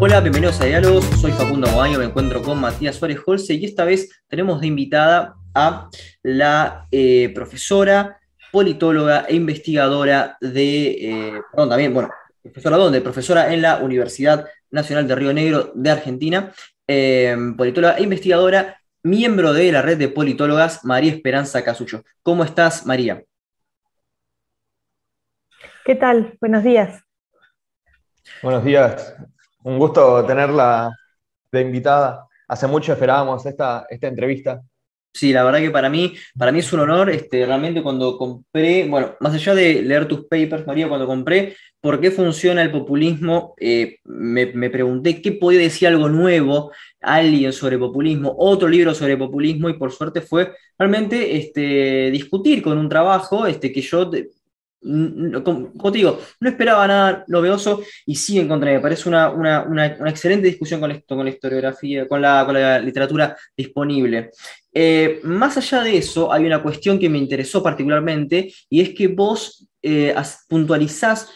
Hola, bienvenidos a Diálogos. Soy Facundo Aguayo, me encuentro con Matías Suárez Holce y esta vez tenemos de invitada a la eh, profesora, politóloga e investigadora de, eh, perdón, también, bueno, profesora dónde, profesora en la Universidad Nacional de Río Negro de Argentina, eh, politóloga e investigadora, miembro de la red de politólogas María Esperanza Casullo. ¿Cómo estás, María? ¿Qué tal? Buenos días. Buenos días. Un gusto tenerla de invitada. Hace mucho esperábamos esta, esta entrevista. Sí, la verdad que para mí, para mí es un honor, este, realmente cuando compré, bueno, más allá de leer tus papers, María, cuando compré por qué funciona el populismo, eh, me, me, pregunté qué podía decir algo nuevo, alguien sobre populismo, otro libro sobre populismo, y por suerte fue realmente este, discutir con un trabajo este, que yo como, te digo, no esperaba nada novedoso y sí encontré, me parece una, una, excelente discusión con esto, con la historiografía, con la, con la literatura disponible. Eh, más allá de eso, hay una cuestión que me interesó particularmente y es que vos eh, puntualizás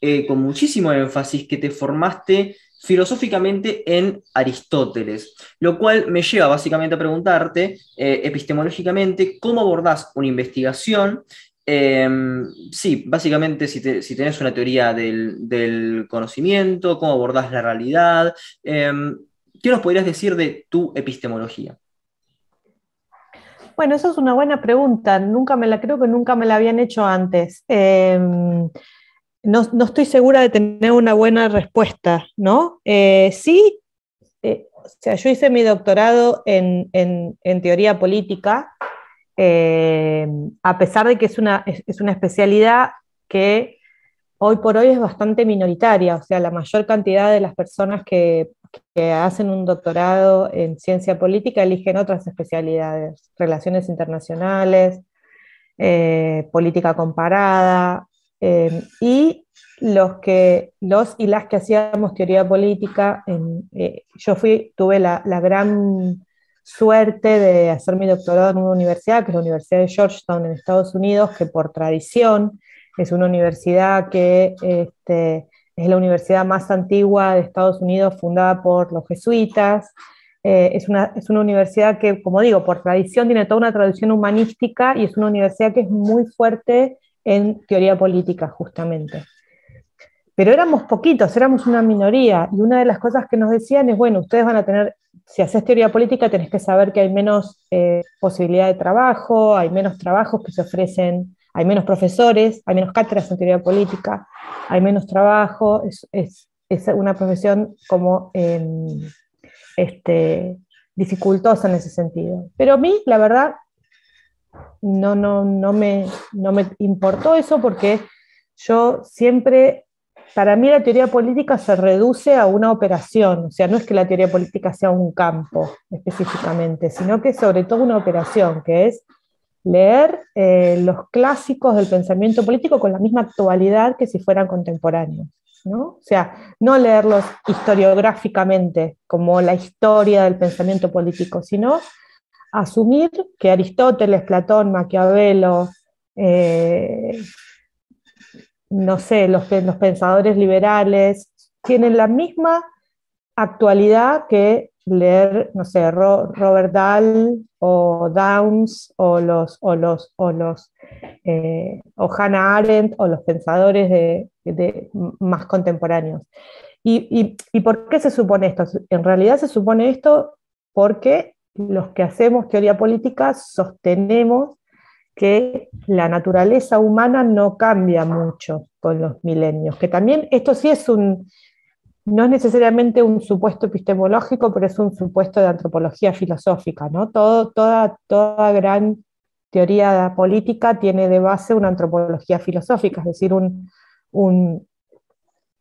eh, con muchísimo énfasis que te formaste filosóficamente en Aristóteles, lo cual me lleva básicamente a preguntarte epistemológicamente cómo abordás una investigación Em, sí, básicamente si, si, tenés una teoría del, conocimiento, cómo abordás la realidad, em, ¿qué nos podrías decir de tu epistemología? Bueno, eso es una buena pregunta. Nunca me la creo que nunca me la habían hecho antes. Em, no, estoy segura de tener una buena respuesta, ¿no? Eh, sí, eh, o sea, yo hice mi doctorado en, en teoría política eh, a pesar de que es una, es, una especialidad que hoy por hoy es bastante minoritaria, o sea, la mayor cantidad de las personas que, hacen un doctorado en ciencia política eligen otras especialidades, relaciones internacionales, eh, política comparada, eh, y los, que, los y las que hacíamos teoría política, yo fui, tuve la, la gran suerte de hacer mi doctorado en una universidad, que es la Universidad de Georgetown en Estados Unidos, que por tradición es una universidad que este, es la universidad más antigua de Estados Unidos, fundada por los jesuitas. Eh, es, una, es una universidad que, como digo, por tradición tiene toda una tradición humanística y es una universidad que es muy fuerte en teoría política, justamente. Pero éramos poquitos, éramos una minoría, y una de las cosas que nos decían es, bueno, ustedes van a tener si haces teoría política tenés que saber que hay menos eh, posibilidad de trabajo, hay menos trabajos que se ofrecen, hay menos profesores, hay menos cátedras en teoría política, hay menos trabajo, es, es, es una profesión como em, este, dificultosa en ese sentido. Pero a mí, la verdad, no, no, no, me, no me importó eso porque yo siempre para mí la teoría política se reduce a una operación, o sea, no es que la teoría política sea un campo específicamente, sino que es sobre todo una operación, que es leer eh, los clásicos del pensamiento político con la misma actualidad que si fueran contemporáneos. ¿no? O sea, no leerlos historiográficamente como la historia del pensamiento político, sino asumir que Aristóteles, Platón, Maquiavelo, eh, no sé, los, pensadores liberales tienen la misma actualidad que leer, no sé, Robert Dahl o Downs o los, o los, o los, eh, o Hannah Arendt o los pensadores de, más contemporáneos. ¿Y, y, por qué se supone esto? En realidad se supone esto porque los que hacemos teoría política sostenemos que la naturaleza humana no cambia mucho con los milenios, que también esto sí es un, no es necesariamente un supuesto epistemológico, pero es un supuesto de antropología filosófica, ¿no? Todo, toda, toda gran teoría política tiene de base una antropología filosófica, es decir, un,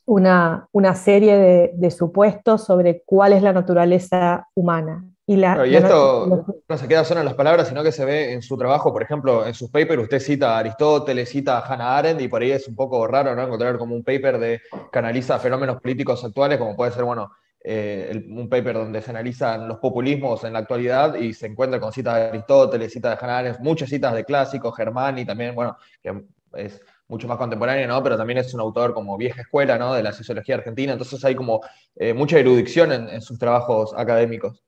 una, una, serie de, de supuestos sobre cuál es la naturaleza humana. Y, esto no, se queda solo en las palabras, sino que se ve en su trabajo, por ejemplo, en sus papers, usted cita a Aristóteles, cita a Hannah Arendt, y por ahí es un poco raro ¿no? encontrar como un paper de, que analiza fenómenos políticos actuales, como puede ser, bueno, eh, un paper donde se analizan los populismos en la actualidad y se encuentra con citas de Aristóteles, citas de Hannah Arendt, muchas citas de clásicos, Germán y también, bueno, que es mucho más contemporánea, ¿no? Pero también es un autor como vieja escuela, ¿no? De la sociología argentina, entonces hay como eh, mucha erudición en, sus trabajos académicos.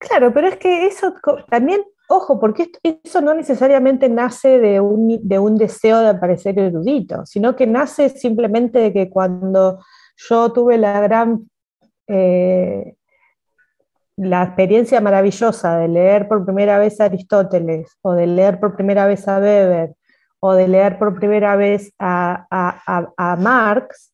Claro, pero es que eso también, ojo, porque eso no necesariamente nace de un, de un deseo de parecer erudito, sino que nace simplemente de que cuando yo tuve la gran eh, la experiencia maravillosa de leer por primera vez a Aristóteles, o de leer por primera vez a Weber, o de leer por primera vez a, Marx,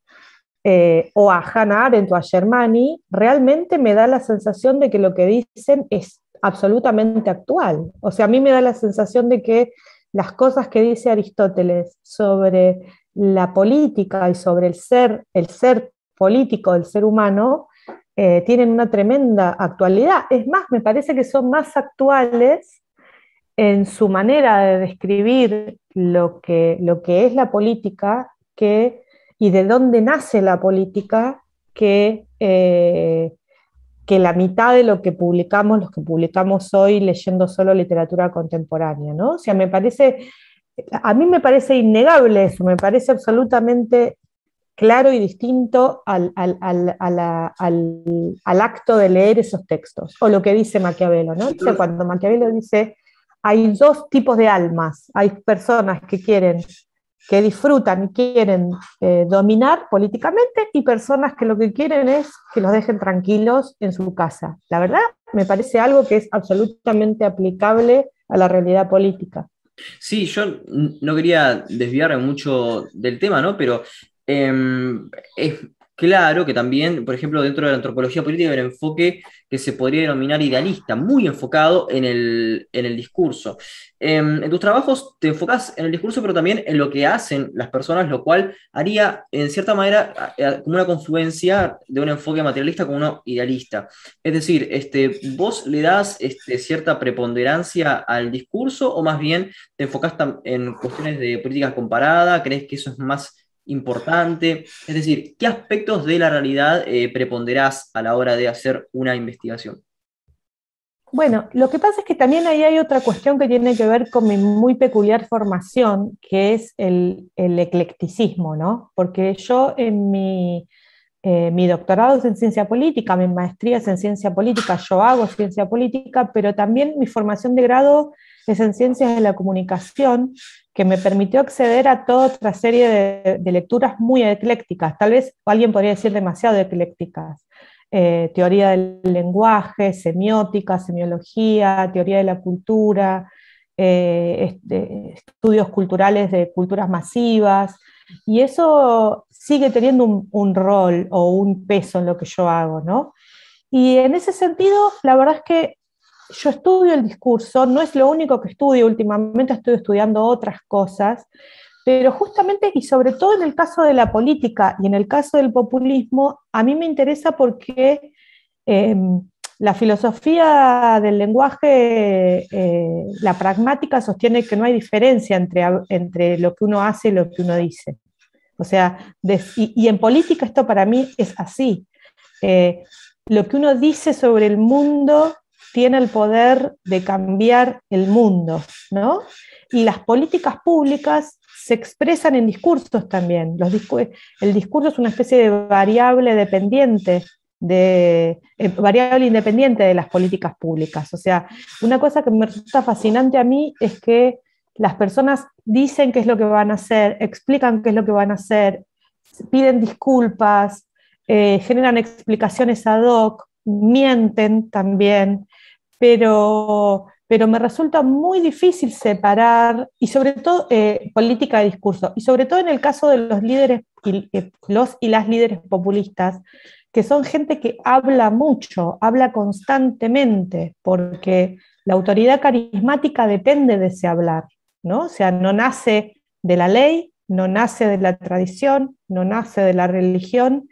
eh, o a Hannah Arendt o a Germani, realmente me da la sensación de que lo que dicen es absolutamente actual. O sea, a mí me da la sensación de que las cosas que dice Aristóteles sobre la política y sobre el ser, el ser político del ser humano, eh, tienen una tremenda actualidad. Es más, me parece que son más actuales en su manera de describir lo que, lo que es la política que, y de dónde nace la política que, eh, que la mitad de lo que publicamos, los que publicamos hoy leyendo solo literatura contemporánea. ¿no? O sea, me parece, a mí me parece innegable eso, me parece absolutamente claro y distinto al, acto de leer esos textos, o lo que dice Maquiavelo, ¿no? cuando Maquiavelo dice, hay dos tipos de almas, hay personas que quieren, que disfrutan y quieren eh, dominar políticamente, y personas que lo que quieren es que los dejen tranquilos en su casa. La verdad, me parece algo que es absolutamente aplicable a la realidad política. Sí, yo no quería desviarme mucho del tema, ¿no? Pero Em, es claro que también, por ejemplo, dentro de la antropología política hay un enfoque que se podría denominar idealista, muy enfocado en el, discurso. Em, en tus trabajos te enfocas en el discurso, pero también en lo que hacen las personas, lo cual haría, en cierta manera, como una confluencia de un enfoque materialista con uno idealista. Es decir, este, ¿vos le das este, cierta preponderancia al discurso o más bien te enfocas en cuestiones de política comparada? ¿Crees que eso es más importante? Es decir, ¿qué aspectos de la realidad eh, preponderás a la hora de hacer una investigación? Bueno, lo que pasa es que también ahí hay otra cuestión que tiene que ver con mi muy peculiar formación, que es el, eclecticismo, ¿no? Porque yo en mi, eh, mi doctorado es en ciencia política, mi maestría es en ciencia política, yo hago ciencia política, pero también mi formación de grado es en ciencias de la comunicación que me permitió acceder a toda otra serie de, lecturas muy eclécticas, tal vez alguien podría decir demasiado eclécticas. Eh, teoría del lenguaje, semiótica, semiología, teoría de la cultura, eh, estudios culturales de culturas masivas, y eso sigue teniendo un, un, rol o un peso en lo que yo hago, ¿no? Y en ese sentido, la verdad es que yo estudio el discurso, no es lo único que estudio, últimamente estoy estudiando otras cosas, pero justamente y sobre todo en el caso de la política y en el caso del populismo, a mí me interesa porque em, la filosofía del lenguaje, eh, la pragmática sostiene que no hay diferencia entre, entre lo que uno hace y lo que uno dice. O sea, y, en política esto para mí es así. Eh, lo que uno dice sobre el mundo tiene el poder de cambiar el mundo, ¿no? Y las políticas públicas se expresan en discursos también. Los el discurso es una especie de variable dependiente de eh, variable independiente de las políticas públicas. O sea, una cosa que me resulta fascinante a mí es que las personas dicen qué es lo que van a hacer, explican qué es lo que van a hacer, piden disculpas, eh, generan explicaciones ad hoc, mienten también, pero, pero me resulta muy difícil separar, y sobre todo eh, política de discurso, y sobre todo en el caso de los líderes y, eh, los y las líderes populistas, que son gente que habla mucho, habla constantemente, porque la autoridad carismática depende de ese hablar, ¿no? O sea, no nace de la ley, no nace de la tradición, no nace de la religión,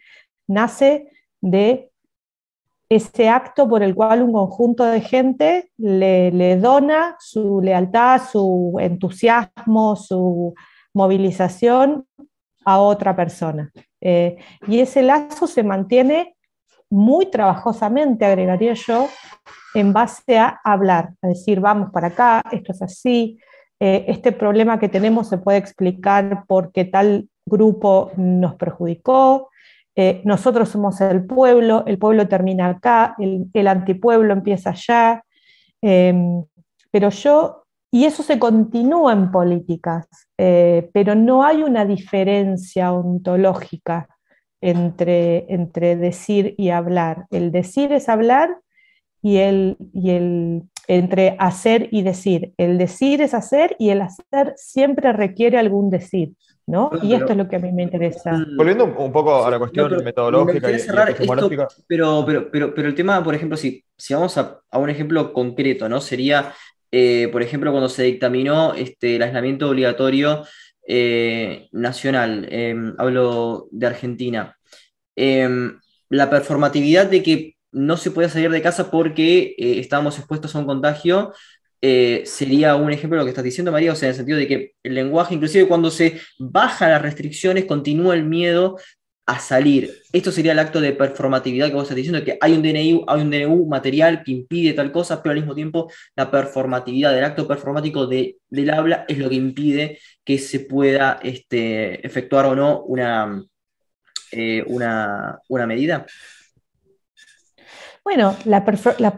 nace de ese acto por el cual un conjunto de gente le, dona su lealtad, su entusiasmo, su movilización a otra persona. Eh, y ese lazo se mantiene muy trabajosamente, agregaría yo, en base a hablar, a decir, vamos para acá, esto es así, este problema que tenemos se puede explicar porque tal grupo nos perjudicó, nosotros somos el pueblo, el pueblo termina acá, el, antipueblo empieza allá, em, pero yo, y eso se continúa en políticas, pero no hay una diferencia ontológica entre, entre decir y hablar. El decir es hablar y el, y el entre hacer y decir. El decir es hacer y el hacer siempre requiere algún decir. ¿No? y esto es lo que a mí me interesa. Volviendo un poco a la cuestión metodológica y, pero, pero, pero, pero el tema, por ejemplo, si, si vamos a, a un ejemplo concreto, ¿no? Sería, eh, por ejemplo, cuando se dictaminó este, el aislamiento obligatorio eh, nacional, em, hablo de Argentina, em, la performatividad de que no se puede salir de casa porque eh, estábamos expuestos a un contagio, eh, sería un ejemplo de lo que estás diciendo, María, o sea, en el sentido de que el lenguaje, inclusive cuando se baja las restricciones, continúa el miedo a salir. Esto sería el acto de performatividad que vos estás diciendo, que hay un DNI, hay un DNU material que impide tal cosa, pero al mismo tiempo la performatividad, el acto performático de, del habla es lo que impide que se pueda este, efectuar o no una, eh, una, una medida. Bueno,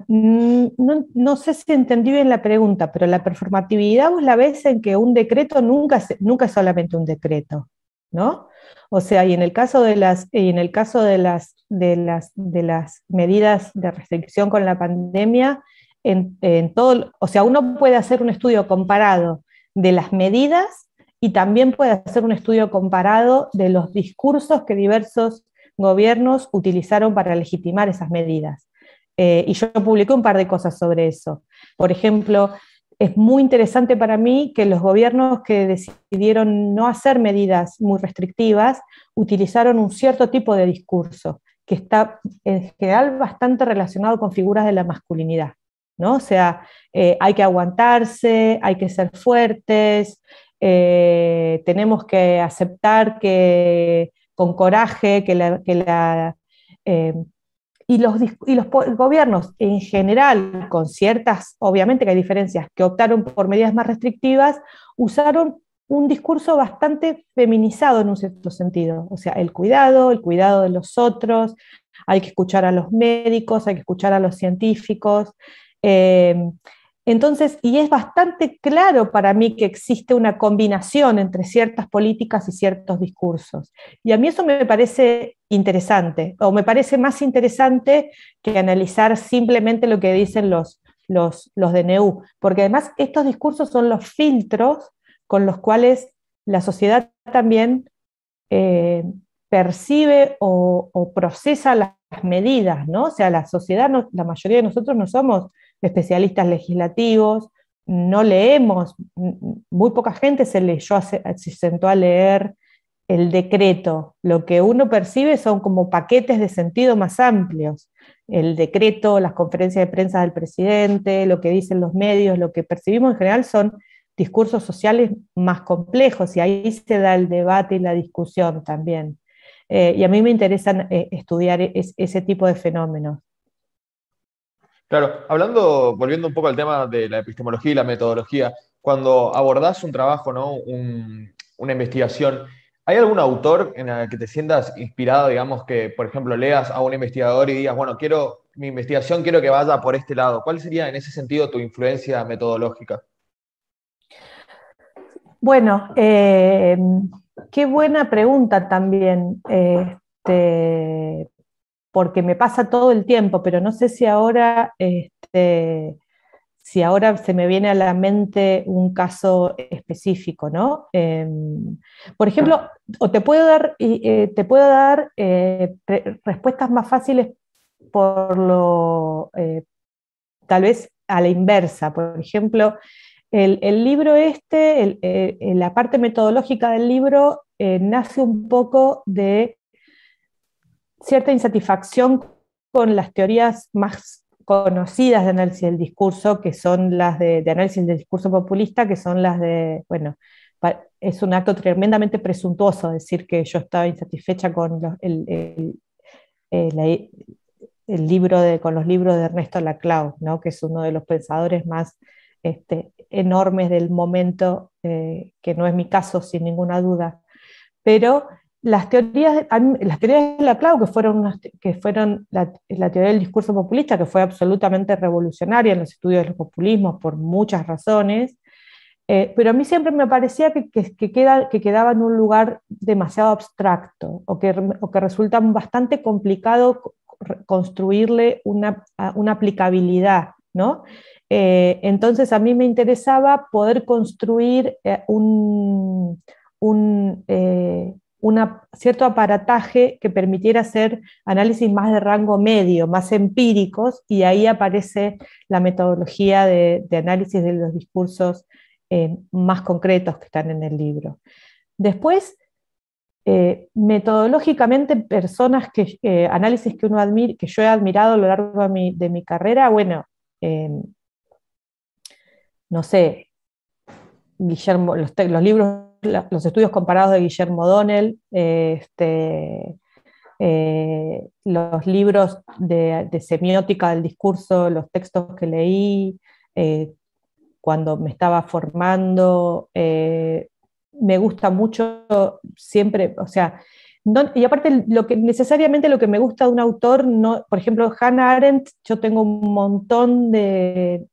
mm, no, sé si entendí bien la pregunta, pero la performatividad vos la ves en que un decreto nunca, nunca es solamente un decreto, ¿no? O sea, y en el caso de las, y en el caso de las, de las, de las medidas de restricción con la pandemia, en, todo, o sea, uno puede hacer un estudio comparado de las medidas y también puede hacer un estudio comparado de los discursos que diversos gobiernos utilizaron para legitimar esas medidas. Eh, y yo publiqué un par de cosas sobre eso. Por ejemplo, es muy interesante para mí que los gobiernos que decidieron no hacer medidas muy restrictivas utilizaron un cierto tipo de discurso que está en general bastante relacionado con figuras de la masculinidad. ¿no? O sea, eh, hay que aguantarse, hay que ser fuertes, eh, tenemos que aceptar que con coraje que la, eh, y los, y los gobiernos en general, con ciertas, obviamente que hay diferencias, que optaron por medidas más restrictivas, usaron un discurso bastante feminizado en un cierto sentido. O sea, el cuidado, el cuidado de los otros, hay que escuchar a los médicos, hay que escuchar a los científicos. Eh, entonces, y es bastante claro para mí que existe una combinación entre ciertas políticas y ciertos discursos. Y a mí eso me parece interesante, o me parece más interesante que analizar simplemente lo que dicen los, los, los DNU, porque además estos discursos son los filtros con los cuales la sociedad también eh, percibe o, procesa las medidas, ¿no? O sea, la sociedad, la mayoría de nosotros no somos especialistas legislativos, no leemos, muy poca gente se leyó, se sentó a leer el decreto. Lo que uno percibe son como paquetes de sentido más amplios. El decreto, las conferencias de prensa del presidente, lo que dicen los medios, lo que percibimos en general son discursos sociales más complejos y ahí se da el debate y la discusión también. Eh, y a mí me interesa eh, estudiar ese tipo de fenómenos. Claro, hablando, volviendo un poco al tema de la epistemología y la metodología, cuando abordás un trabajo, ¿no? una investigación, ¿hay algún autor en el que te sientas inspirado, digamos, que, por ejemplo, leas a un investigador y digas, bueno, quiero, mi investigación quiero que vaya por este lado? ¿Cuál sería en ese sentido tu influencia metodológica? Bueno, eh, qué buena pregunta también. Este, porque me pasa todo el tiempo, pero no sé si ahora, este, si ahora se me viene a la mente un caso específico, ¿no? Em, por ejemplo, o te puedo dar, eh, te puedo dar eh, respuestas más fáciles por lo, eh, tal vez a la inversa. Por ejemplo, el, libro este, la parte metodológica del libro nace un poco de cierta insatisfacción con las teorías más conocidas de análisis del discurso, que son las de, análisis del discurso populista, que son las de, bueno, es un acto tremendamente presuntuoso decir que yo estaba insatisfecha con el, el, libro de, con los libros de Ernesto Laclau, ¿no? que es uno de los pensadores más este, enormes del momento, eh, que no es mi caso sin ninguna duda. Pero las teorías, las teorías de la Clau, que fueron, que fueron la, teoría del discurso populista, que fue absolutamente revolucionaria en los estudios de los populismos por muchas razones, eh, pero a mí siempre me parecía que, que, queda, que, quedaba en un lugar demasiado abstracto o que, o que resulta bastante complicado construirle una, una aplicabilidad, ¿no? Eh, entonces a mí me interesaba poder construir eh, un, un cierto aparataje que permitiera hacer análisis más de rango medio, más empíricos, y ahí aparece la metodología de, análisis de los discursos eh, más concretos que están en el libro. Después, eh, metodológicamente, personas que, eh, análisis que, uno que yo he admirado a lo largo de mi, de mi carrera, bueno, no sé, Guillermo, los libros los estudios comparados de Guillermo Donnell, este, eh, los libros de, semiótica del discurso, los textos que leí eh, cuando me estaba formando. Eh, me gusta mucho siempre, o sea, y aparte lo que necesariamente lo que me gusta de un autor, no, por ejemplo, Hannah Arendt, yo tengo un montón de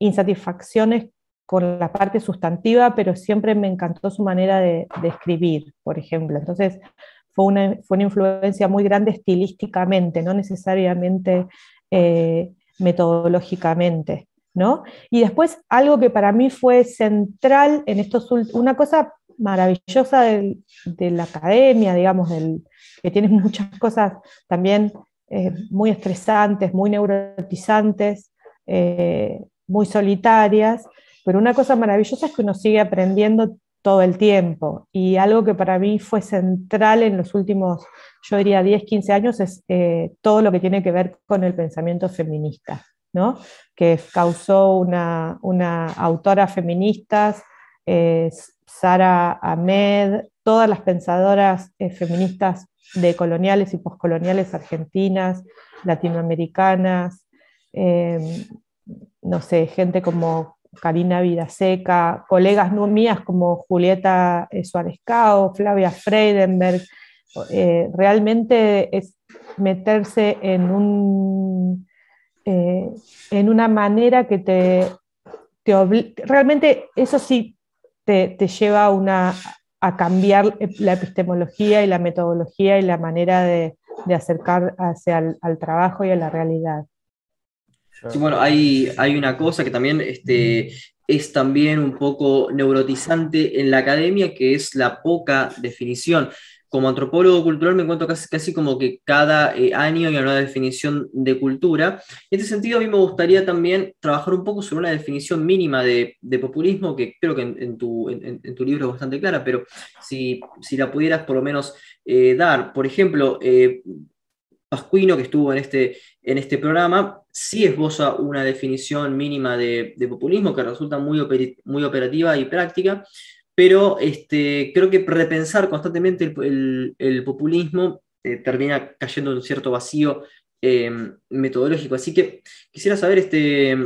insatisfacciones con la parte sustantiva, pero siempre me encantó su manera de, escribir, por ejemplo. Entonces, fue una, fue una, influencia muy grande estilísticamente, no necesariamente eh, metodológicamente. ¿no? Y después, algo que para mí fue central en estos una cosa maravillosa de la academia, digamos, del, que tiene muchas cosas también eh, muy estresantes, muy neurotizantes, eh, muy solitarias, pero una cosa maravillosa es que uno sigue aprendiendo todo el tiempo. Y algo que para mí fue central en los últimos, yo diría, 10, 15 años es eh, todo lo que tiene que ver con el pensamiento feminista, ¿no? que causó una, autora feminista, eh, Sara Ahmed, todas las pensadoras eh, feministas de coloniales y poscoloniales argentinas, latinoamericanas, no sé, gente como Karina Vidaseca, colegas mías como Julieta eh, Suárez Cao, Flavia Freidenberg, eh, realmente es meterse en, un, eh, en una manera que te, realmente eso sí te, lleva una, a cambiar la epistemología y la metodología y la manera de, acercarse al, al trabajo y a la realidad. Sí, bueno, hay, hay una cosa que también este, es también un poco neurotizante en la academia, que es la poca definición. Como antropólogo cultural me encuentro casi, casi como que cada eh, año hay una nueva definición de cultura. En este sentido, a mí me gustaría también trabajar un poco sobre una definición mínima de, populismo, que creo que en, tu, libro es bastante clara, pero si, la pudieras por lo menos eh, dar. Por ejemplo, eh, Pascuino, que estuvo en este, en este programa, sí esboza una definición mínima de, populismo que resulta muy, muy operativa y práctica, pero este, creo que repensar constantemente el, populismo eh, termina cayendo en un cierto vacío em, metodológico. Así que quisiera saber, este,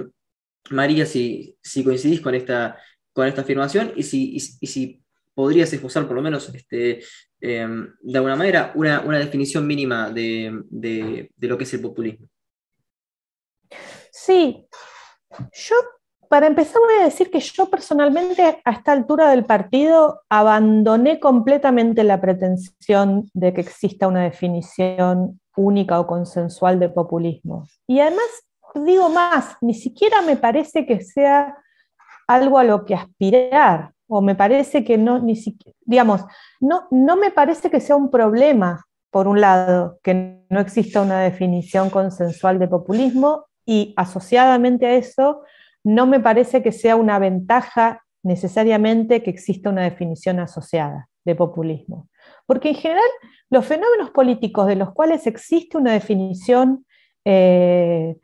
María, si, si coincidís con esta, con esta afirmación y si, y si podrías esbozar por lo menos este, Em, de alguna manera, una, definición mínima de, lo que es el populismo. Sí, yo para empezar voy a decir que yo personalmente a esta altura del partido abandoné completamente la pretensión de que exista una definición única o consensual de populismo. Y además, digo más, ni siquiera me parece que sea algo a lo que aspirar o me parece que no, ni siquiera, digamos, no, no me parece que sea un problema, por un lado, que no exista una definición consensual de populismo y asociadamente a eso, no me parece que sea una ventaja necesariamente que exista una definición asociada de populismo. Porque en general los fenómenos políticos de los cuales existe una definición eh,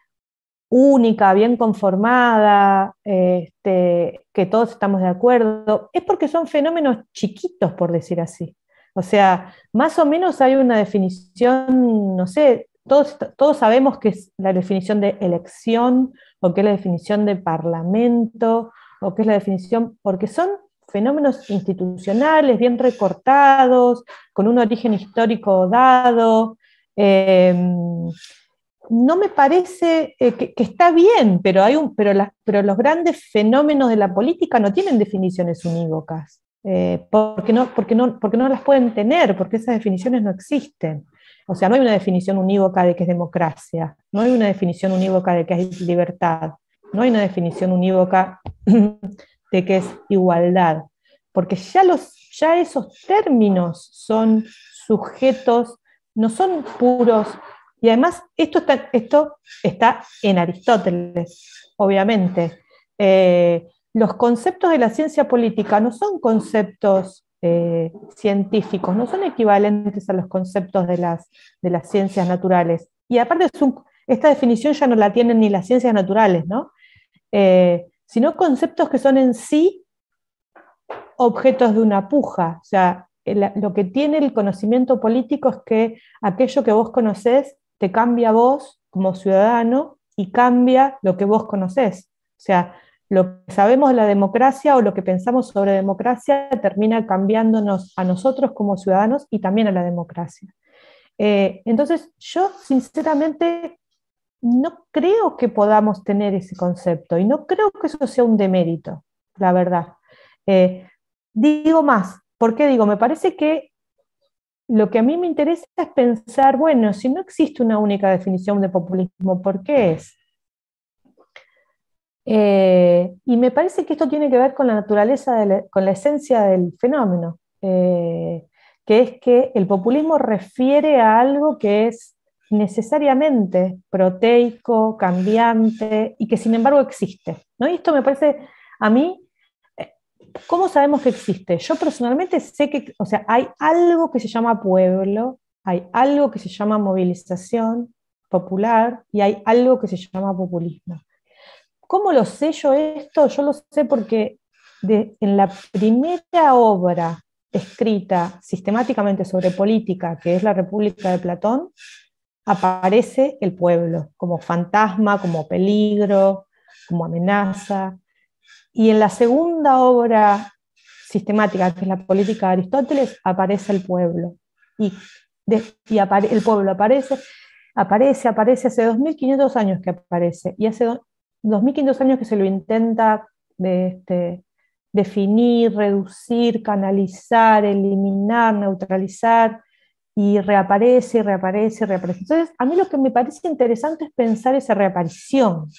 única, bien conformada, este, que todos estamos de acuerdo, es porque son fenómenos chiquitos, por decir así. O sea, más o menos hay una definición, no sé, todos, todos sabemos qué es la definición de elección o qué es la definición de parlamento o qué es la definición, porque son fenómenos institucionales bien recortados, con un origen histórico dado. Em, no me parece eh, que, está bien, pero, hay un, pero, los grandes fenómenos de la política no tienen definiciones unívocas, eh, porque, no, porque, no, porque no las pueden tener, porque esas definiciones no existen. O sea, no hay una definición unívoca de qué es democracia, no hay una definición unívoca de qué es libertad, no hay una definición unívoca de qué es igualdad, porque ya, los, ya esos términos son sujetos, no son puros, y además esto está, esto está en Aristóteles, obviamente. Eh, los conceptos de la ciencia política no son conceptos eh, científicos, no son equivalentes a los conceptos de las, de las ciencias naturales. Y aparte, esta definición ya no la tienen ni las ciencias naturales, ¿no? Eh, sino conceptos que son en sí objetos de una puja. O sea, lo que tiene el conocimiento político es que aquello que vos conocés te cambia vos como ciudadano y cambia lo que vos conocés. O sea, lo que sabemos de la democracia o lo que pensamos sobre democracia termina cambiándonos a nosotros como ciudadanos y también a la democracia. Eh, entonces, yo sinceramente no creo que podamos tener ese concepto y no creo que eso sea un demérito, la verdad. Eh, digo más, ¿por qué digo? Me parece que lo que a mí me interesa es pensar, bueno, si no existe una única definición de populismo, ¿por qué es? Eh, y me parece que esto tiene que ver con la naturaleza, con la esencia del fenómeno, eh, que es que el populismo refiere a algo que es necesariamente proteico, cambiante y que sin embargo existe. ¿no? Y esto me parece, a mí, ¿cómo sabemos que existe? Yo personalmente sé que, o sea, hay algo que se llama pueblo, hay algo que se llama movilización popular y hay algo que se llama populismo. ¿Cómo lo sé yo esto? Yo lo sé porque en la primera obra escrita sistemáticamente sobre política, que es la República de Platón, aparece el pueblo como fantasma, como peligro, como amenaza. Y en la segunda obra sistemática, que es la política de Aristóteles, aparece el pueblo. Y, el pueblo aparece, aparece, aparece hace 2500 años que aparece. Y hace 2500 años que se lo intenta este, definir, reducir, canalizar, eliminar, neutralizar, y reaparece, reaparece, reaparece. Entonces, a mí lo que me parece interesante es pensar esa reaparición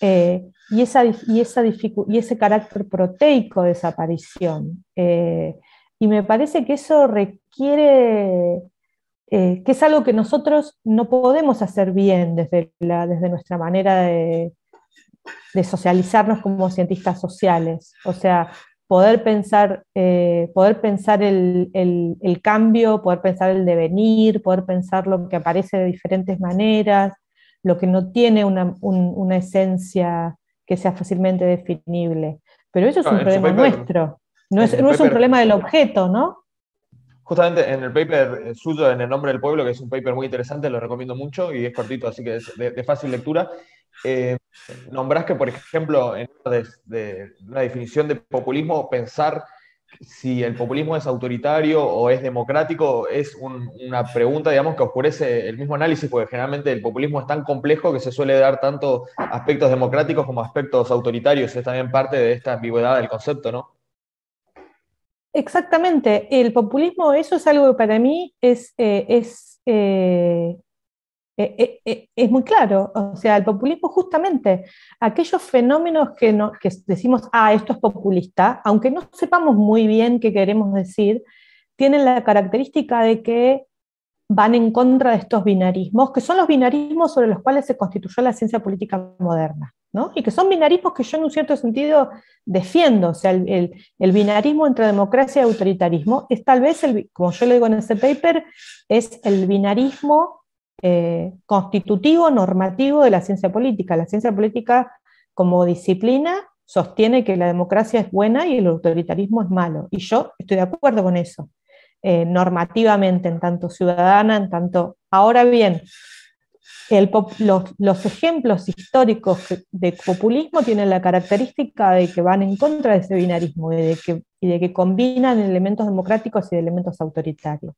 eh, y, esa, y, esa y ese carácter proteico de esa aparición. Eh, y me parece que eso requiere, eh, que es algo que nosotros no podemos hacer bien desde, la, desde nuestra manera de, socializarnos como cientistas sociales. O sea, poder pensar, poder pensar el, cambio, poder pensar el devenir, poder pensar lo que aparece de diferentes maneras, lo que no tiene una, esencia que sea fácilmente definible. Pero eso es un problema nuestro, no es, no es un problema del objeto, ¿no? Justamente en el paper suyo, en el nombre del pueblo, que es un paper muy interesante, lo recomiendo mucho y es cortito, así que es de fácil lectura. Eh, nombrás que, por ejemplo, en una, de, una definición de populismo, pensar si el populismo es autoritario o es democrático es una pregunta, digamos, que oscurece el mismo análisis, porque generalmente el populismo es tan complejo que se suele dar tanto aspectos democráticos como aspectos autoritarios. Es también parte de esta ambigüedad del concepto, ¿no? Exactamente. El populismo, eso es algo que para mí es, eh, es eh, eh, eh, eh, es muy claro, o sea, el populismo justamente, aquellos fenómenos que, decimos, ah, esto es populista, aunque no sepamos muy bien qué queremos decir, tienen la característica de que van en contra de estos binarismos, que son los binarismos sobre los cuales se constituyó la ciencia política moderna, ¿no? y que son binarismos que yo en un cierto sentido defiendo, o sea, el, el, binarismo entre democracia y autoritarismo es tal vez, el, como yo le digo en ese paper, es el binarismo eh, constitutivo, normativo de la ciencia política. La ciencia política como disciplina sostiene que la democracia es buena y el autoritarismo es malo. Y yo estoy de acuerdo con eso, eh, normativamente, en tanto ciudadana, en tanto... Ahora bien, los, ejemplos históricos de populismo tienen la característica de que van en contra de ese binarismo de que, y de que combinan elementos democráticos y elementos autoritarios.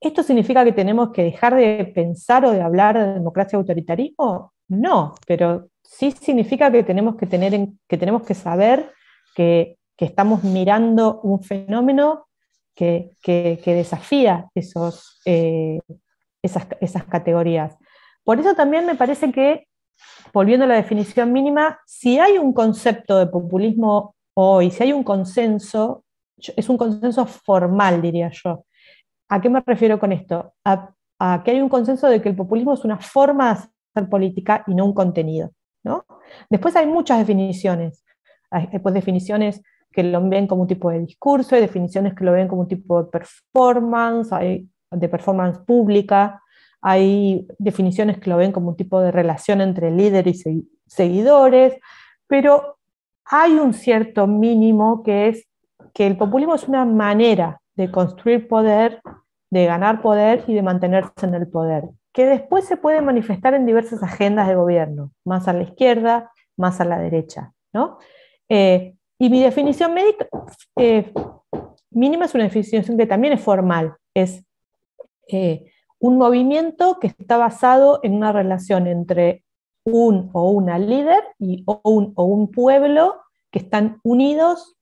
¿Esto significa que tenemos que dejar de pensar o de hablar de democracia y autoritarismo? No, pero sí significa que tenemos que, tener que, tenemos que saber que, estamos mirando un fenómeno que, desafía esos, eh, esas, esas categorías. Por eso también me parece que, volviendo a la definición mínima, si hay un concepto de populismo hoy, si hay un consenso, es un consenso formal, diría yo. ¿A qué me refiero con esto? A, que hay un consenso de que el populismo es una forma de hacer política y no un contenido. ¿no? Después hay muchas definiciones. Hay pues, definiciones que lo ven como un tipo de discurso, hay definiciones que lo ven como un tipo de performance, hay de performance pública, hay definiciones que lo ven como un tipo de relación entre líder y seguidores, pero hay un cierto mínimo que es que el populismo es una manera de construir poder, de ganar poder y de mantenerse en el poder, que después se puede manifestar en diversas agendas de gobierno, más a la izquierda, más a la derecha. ¿no? Eh, y mi definición médica, eh, mínima es una definición que también es formal, es eh, un movimiento que está basado en una relación entre un o una líder y, un, o un pueblo que están unidos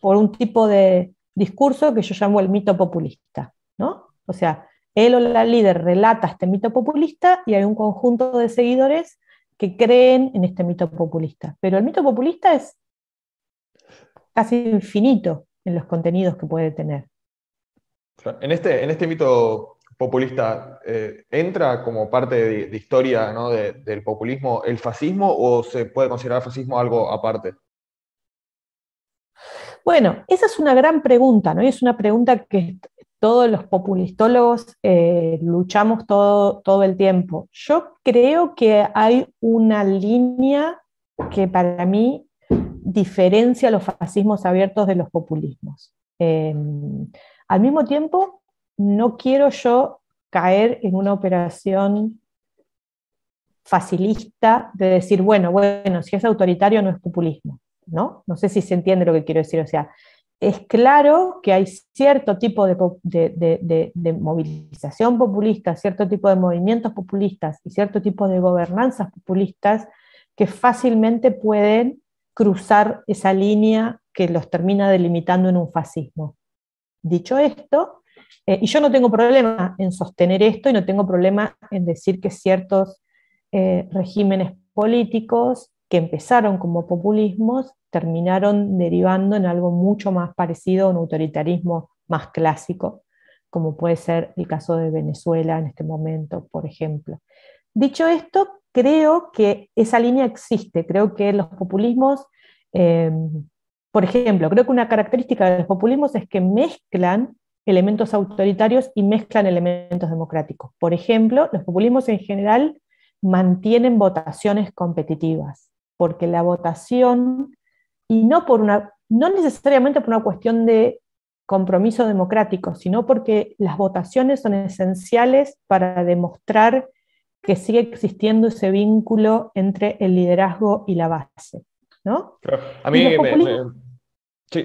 por un tipo de, discurso que yo llamo el mito populista, ¿no? O sea, él o la líder relata este mito populista y hay un conjunto de seguidores que creen en este mito populista. Pero el mito populista es casi infinito en los contenidos que puede tener. En este, en este mito populista, eh, ¿entra como parte de, historia del populismo el fascismo o se puede considerar fascismo algo aparte? Bueno, esa es una gran pregunta, ¿no? Y es una pregunta que todos los populistólogos eh, luchamos todo, todo el tiempo. Yo creo que hay una línea que para mí diferencia los fascismos abiertos de los populismos. Em, al mismo tiempo, no quiero yo caer en una operación facilista de decir, bueno, bueno, si es autoritario no es populismo. ¿No? sé si se entiende lo que quiero decir. O sea, es claro que hay cierto tipo de, movilización populista, cierto tipo de movimientos populistas y cierto tipo de gobernanzas populistas que fácilmente pueden cruzar esa línea que los termina delimitando en un fascismo. Dicho esto, eh, y yo no tengo problema en sostener esto y no tengo problema en decir que ciertos eh, regímenes políticos que empezaron como populismos terminaron derivando en algo mucho más parecido a un autoritarismo más clásico, como puede ser el caso de Venezuela en este momento, por ejemplo. Dicho esto, creo que esa línea existe, creo que los populismos, em, por ejemplo, creo que una característica de los populismos es que mezclan elementos autoritarios y mezclan elementos democráticos. Por ejemplo, los populismos en general mantienen votaciones competitivas porque la votación, y no, por una, no necesariamente por una cuestión de compromiso democrático, sino porque las votaciones son esenciales para demostrar que sigue existiendo ese vínculo entre el liderazgo y la base. ¿no? A mí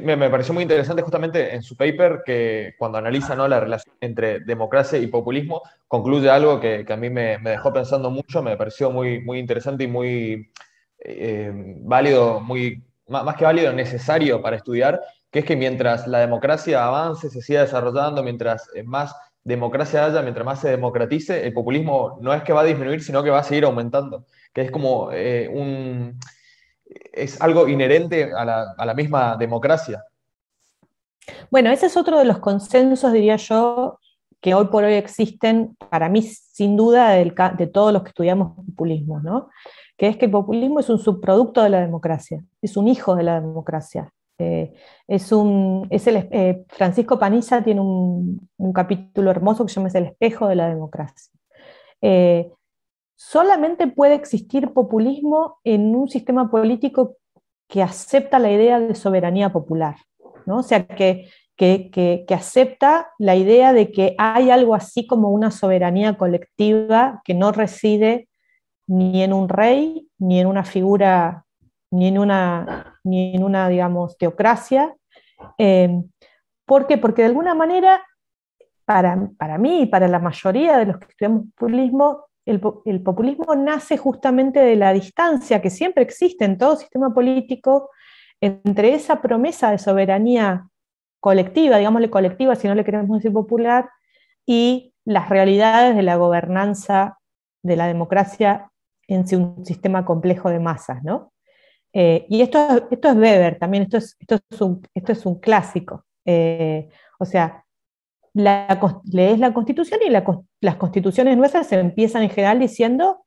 me, pareció muy interesante justamente en su paper que cuando analiza ¿no? la relación entre democracia y populismo, concluye algo que, a mí me, me, dejó pensando mucho, me pareció muy, muy interesante y muy eh, válido, muy, más que válido, necesario para estudiar, que es que mientras la democracia avance, se siga desarrollando, mientras eh, más democracia haya, mientras más se democratice, el populismo no es que va a disminuir, sino que va a seguir aumentando, que es como eh, un... es algo inherente a la, a la misma democracia. Bueno, ese es otro de los consensos, diría yo, que hoy por hoy existen, para mí, sin duda, de todos los que estudiamos populismo, ¿no? Que es que el populismo es un subproducto de la democracia, es un hijo de la democracia. Eh, es un, es el, eh, Francisco Paniza tiene un, capítulo hermoso que se llama El espejo de la democracia. Eh, solamente puede existir populismo en un sistema político que acepta la idea de soberanía popular. ¿no? O sea, que, que, acepta la idea de que hay algo así como una soberanía colectiva que no reside ni en un rey, ni en una figura, ni en una, ni en una digamos, teocracia. Eh, ¿Por qué? Porque de alguna manera, para, para mí y para la mayoría de los que estudiamos populismo, el, el, populismo nace justamente de la distancia que siempre existe en todo sistema político entre esa promesa de soberanía colectiva, digámosle colectiva si no le queremos decir popular, y las realidades de la gobernanza de la democracia en un sistema complejo de masas, ¿no? Eh, y esto, esto es Weber también, esto es, esto es, un, esto es un clásico. Eh, o sea, lees la constitución y las constituciones nuestras empiezan en general diciendo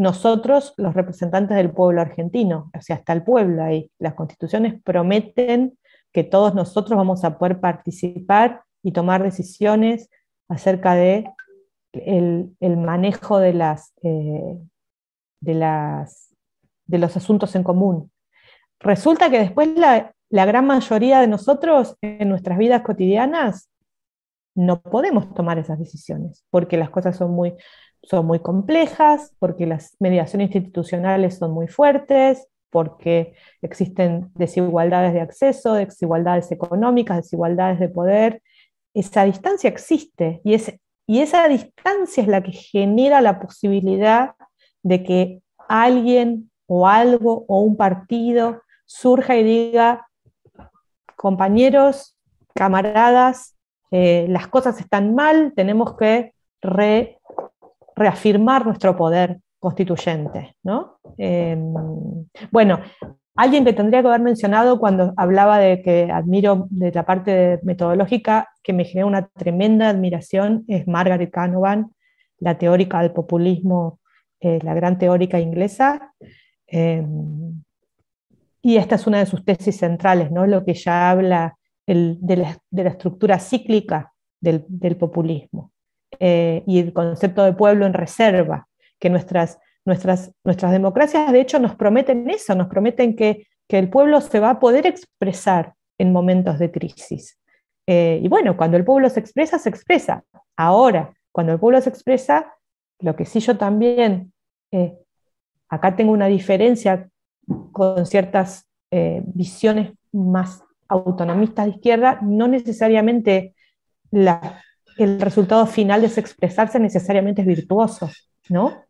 nosotros, los representantes del pueblo argentino, o sea, hasta el pueblo ahí. Las constituciones prometen que todos nosotros vamos a poder participar y tomar decisiones acerca de el, manejo de, las, eh, de, las, de los asuntos en común. Resulta que después la, la gran mayoría de nosotros en nuestras vidas cotidianas no podemos tomar esas decisiones, porque las cosas son muy, son muy complejas, porque las mediaciones institucionales son muy fuertes, porque existen desigualdades de acceso, desigualdades económicas, desigualdades de poder. Esa distancia existe y, y esa distancia es la que genera la posibilidad de que alguien o algo o un partido surja y diga, compañeros, camaradas, eh, las cosas están mal, tenemos que reafirmar nuestro poder constituyente. ¿no? Em, bueno, alguien que tendría que haber mencionado cuando hablaba de que admiro de la parte metodológica, que me genera una tremenda admiración, es Margaret Canavan, la teórica del populismo, eh, la gran teórica inglesa. Em, y esta es una de sus tesis centrales, ¿no? lo que ya habla de, la, estructura cíclica del, populismo eh, y el concepto de pueblo en reserva, que nuestras, nuestras, nuestras democracias de hecho nos prometen eso, nos prometen que, el pueblo se va a poder expresar en momentos de crisis. Eh, y bueno, cuando el pueblo se expresa, se expresa. Ahora, cuando el pueblo se expresa, lo que sí yo también, eh, acá tengo una diferencia con ciertas eh, visiones más autonomistas de izquierda, no necesariamente el resultado final de ese expresarse necesariamente es virtuoso, ¿no?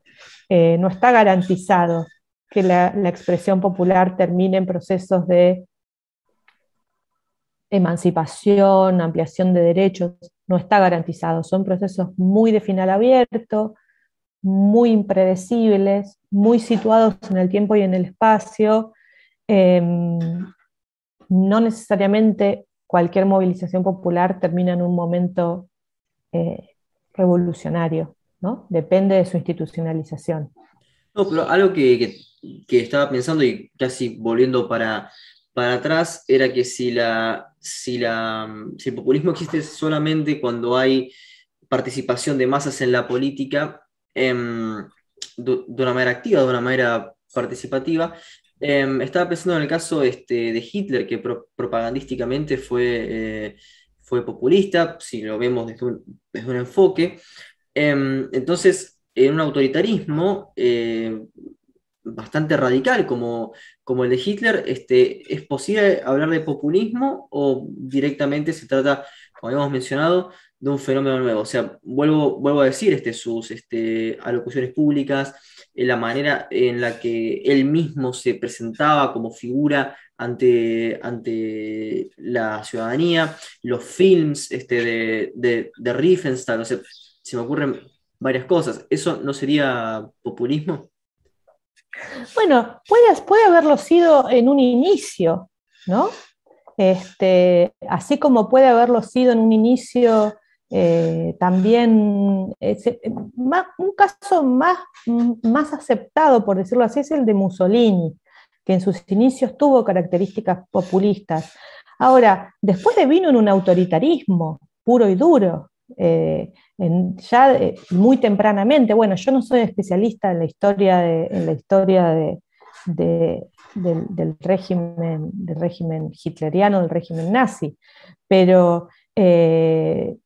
Eh, no está garantizado que la, expresión popular termine en procesos de emancipación, ampliación de derechos, no está garantizado. Son procesos muy de final abierto, muy impredecibles, muy situados en el tiempo y en el espacio. Em, no necesariamente cualquier movilización popular termina en un momento eh, revolucionario. Depende de su institucionalización. No, pero algo que, estaba pensando y casi volviendo para, para atrás era que si, la, si, la, el populismo existe solamente cuando hay participación de masas en la política em, de, una manera activa, de una manera participativa, em, estaba pensando en el caso este, de Hitler, que propagandísticamente fue, eh, fue populista, si lo vemos desde un enfoque, Em, entonces, en un autoritarismo eh, bastante radical como, como el de Hitler, este, ¿es posible hablar de populismo o directamente se trata, como habíamos mencionado, de un fenómeno nuevo? O sea, vuelvo, vuelvo a decir, este, sus este, alocuciones públicas, en la manera en la que él mismo se presentaba como figura ante, ante la ciudadanía, los films este, de, de, de Riefenstahl, se me ocurren varias cosas. ¿Eso no sería populismo? Bueno, puede, puede haberlo sido en un inicio, ¿no? Este, así como puede haberlo sido en un inicio eh, también, un caso más, más aceptado, por decirlo así, es el de Mussolini, que en sus inicios tuvo características populistas. Ahora, después de vino en un autoritarismo puro y duro, eh, ya eh, muy tempranamente, bueno, yo no soy especialista en la historia de, en la historia de, del, régimen, del régimen hitleriano, del régimen nazi, pero eh,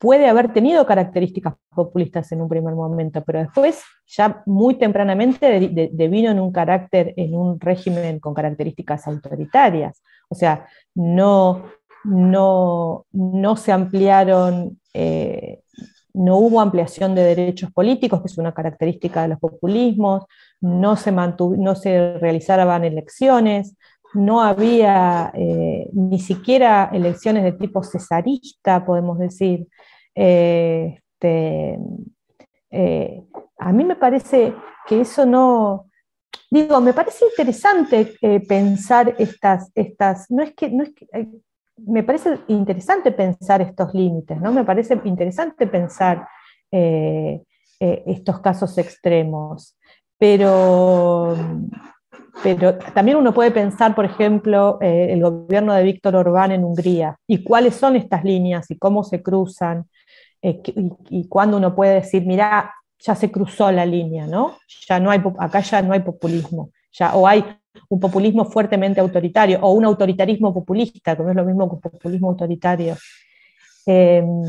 puede haber tenido características populistas en un primer momento, pero después, ya muy tempranamente, devino en un carácter, en un régimen con características autoritarias. O sea, no, no, no se ampliaron, eh, no hubo ampliación de derechos políticos, que es una característica de los populismos, no se, no se realizaban elecciones, no había eh, ni siquiera elecciones de tipo cesarista, podemos decir. Este, eh, a mí me parece que eso no, digo, me parece interesante eh, pensar estas, estas, no es que, no es que, me parece interesante pensar estos límites, ¿no? Me parece interesante pensar estos casos extremos, pero pero también uno puede pensar, por ejemplo, eh, el gobierno de Víctor Orbán en Hungría y cuáles son estas líneas y cómo se cruzan eh, y, cuándo uno puede decir, mira, ya se cruzó la línea, ¿no? Ya no hay, acá ya no hay populismo, ya, o hay un populismo fuertemente autoritario o un autoritarismo populista, que no es lo mismo que un populismo autoritario. Em,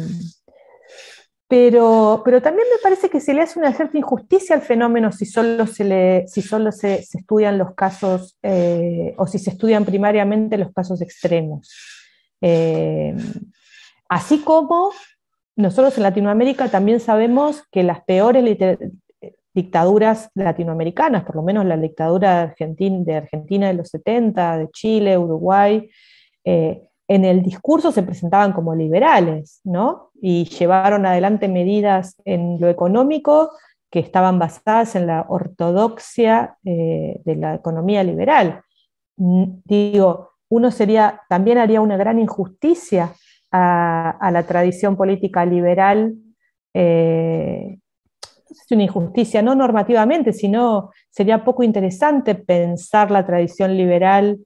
pero, pero también me parece que se le hace una cierta injusticia al fenómeno si solo se, le, si solo se, estudian los casos eh, o si se estudian primariamente los casos extremos. Eh, así como nosotros en Latinoamérica también sabemos que las peores dictaduras latinoamericanas, por lo menos la dictadura de Argentina de, los 70, de Chile, Uruguay, eh, en el discurso se presentaban como liberales, ¿no? Y llevaron adelante medidas en lo económico que estaban basadas en la ortodoxia eh, de la economía liberal. Digo, uno sería, también haría una gran injusticia a, la tradición política liberal, eh, es una injusticia, no normativamente, sino sería poco interesante pensar la tradición liberal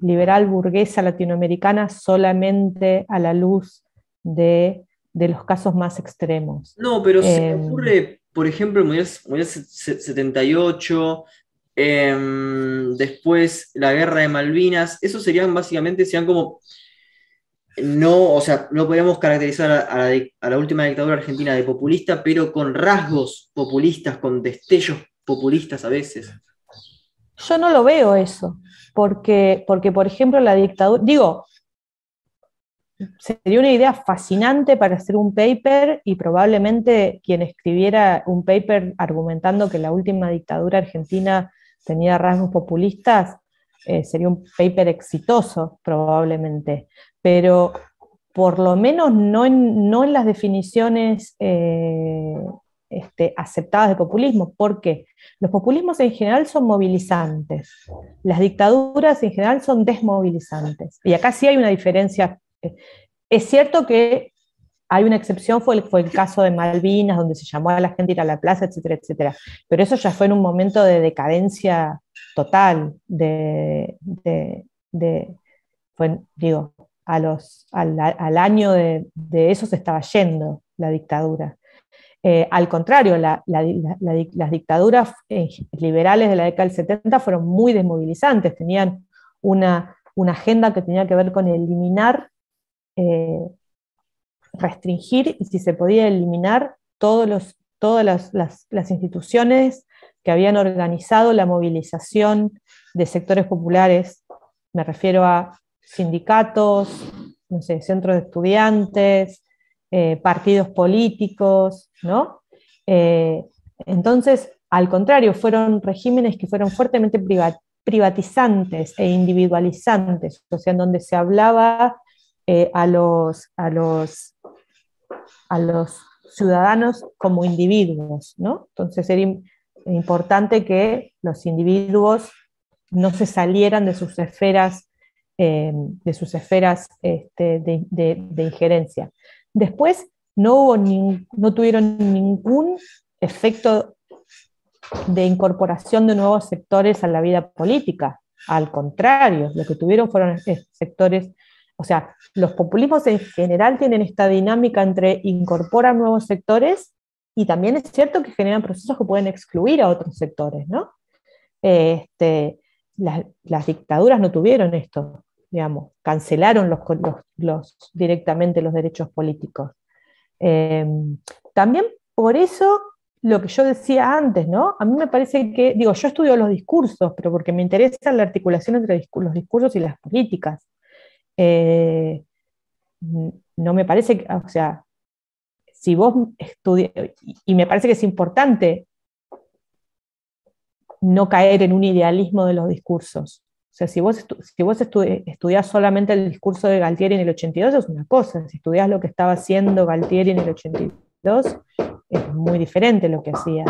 liberal burguesa latinoamericana solamente a la luz de, los casos más extremos. No, pero se em, ocurre, por ejemplo, en el 78, em, después la guerra de Malvinas, esos serían básicamente, serían como, no, o sea, no podríamos caracterizar a, la, última dictadura argentina de populista, pero con rasgos populistas, con destellos populistas a veces. Yo no lo veo eso porque, porque, por ejemplo, la dictadura, digo, sería una idea fascinante para hacer un paper y probablemente quien escribiera un paper argumentando que la última dictadura argentina tenía rasgos populistas, eh, sería un paper exitoso probablemente, pero por lo menos no en, no en las definiciones eh, este, aceptadas de populismo. porque Los populismos en general son movilizantes, las dictaduras en general son desmovilizantes. Y acá sí hay una diferencia. Es cierto que hay una excepción, fue el, fue el caso de Malvinas, donde se llamó a la gente a ir a la plaza, etcétera, etcétera. Pero eso ya fue en un momento de decadencia total, de, digo, los, al, año de, eso se estaba yendo la dictadura. Eh, al contrario, las dictaduras eh, liberales de la década del 70 fueron muy desmovilizantes, tenían una, agenda que tenía que ver con eliminar, eh, restringir y si se podía eliminar todos todas las, instituciones que habían organizado la movilización de sectores populares. Me refiero a sindicatos, centros de estudiantes, eh, partidos políticos, ¿no? Eh, entonces, al contrario, fueron regímenes que fueron fuertemente privatizantes e individualizantes, o sea, en donde se hablaba eh, a, los, a, los, a los ciudadanos como individuos, ¿no? Entonces importante que los individuos no se salieran de sus esferas, de sus esferas este, de, injerencia. Después no, no tuvieron ningún efecto de incorporación de nuevos sectores a la vida política. Al contrario, lo que tuvieron fueron sectores, o sea, los populismos en general tienen esta dinámica entre incorporar nuevos sectores y también es cierto que generan procesos que pueden excluir a otros sectores, ¿no? Este, las, dictaduras no tuvieron esto, digamos, cancelaron los, los, directamente los derechos políticos. Em, también por eso lo que yo decía antes, ¿no? A mí me parece que, digo, yo estudio los discursos, pero porque me interesa la articulación entre los discursos y las políticas. Eh, no me parece que, o sea, si vos estudias, y me parece que es importante no caer en un idealismo de los discursos. O sea, si vos, si vos estudiás solamente el discurso de Galtieri en el 82 es una cosa, si estudias lo que estaba haciendo Galtieri en el 82 es muy diferente lo que hacía.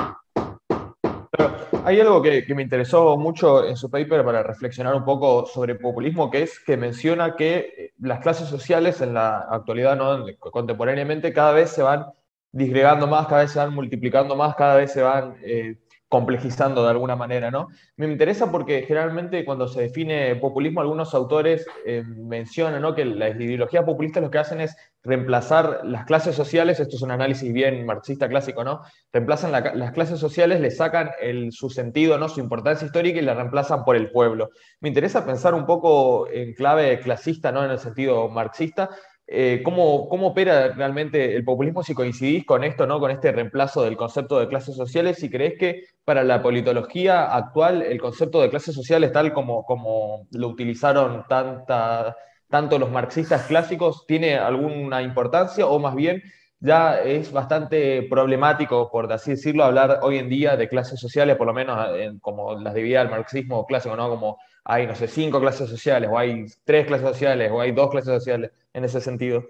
Pero hay algo que, me interesó mucho en su paper para reflexionar un poco sobre populismo, que es que menciona que eh, las clases sociales en la actualidad, ¿no? contemporáneamente, cada vez se van disgregando más, cada vez se van multiplicando más, cada vez se van eh, complejizando de alguna manera, ¿no? Me interesa porque generalmente cuando se define populismo, algunos autores eh, mencionan ¿no? que las ideologías populistas lo que hacen es reemplazar las clases sociales, esto es un análisis bien marxista clásico, ¿no? Reemplazan las clases sociales, le sacan su sentido, ¿no? Su importancia histórica y la reemplazan por el pueblo. Me interesa pensar un poco en clave clasista, ¿no? En el sentido marxista, eh, ¿cómo, ¿cómo, opera realmente el populismo si coincidís con esto, ¿no? con este reemplazo del concepto de clases sociales? Si crees que para la politología actual el concepto de clases sociales, tal como, como lo utilizaron tanta, tanto los marxistas clásicos, tiene alguna importancia o más bien ya es bastante problemático, por así decirlo, hablar hoy en día de clases sociales, por lo menos como las debía el marxismo clásico, ¿no? Como hay, no sé, cinco clases sociales, o hay tres clases sociales, o hay dos clases sociales en ese sentido.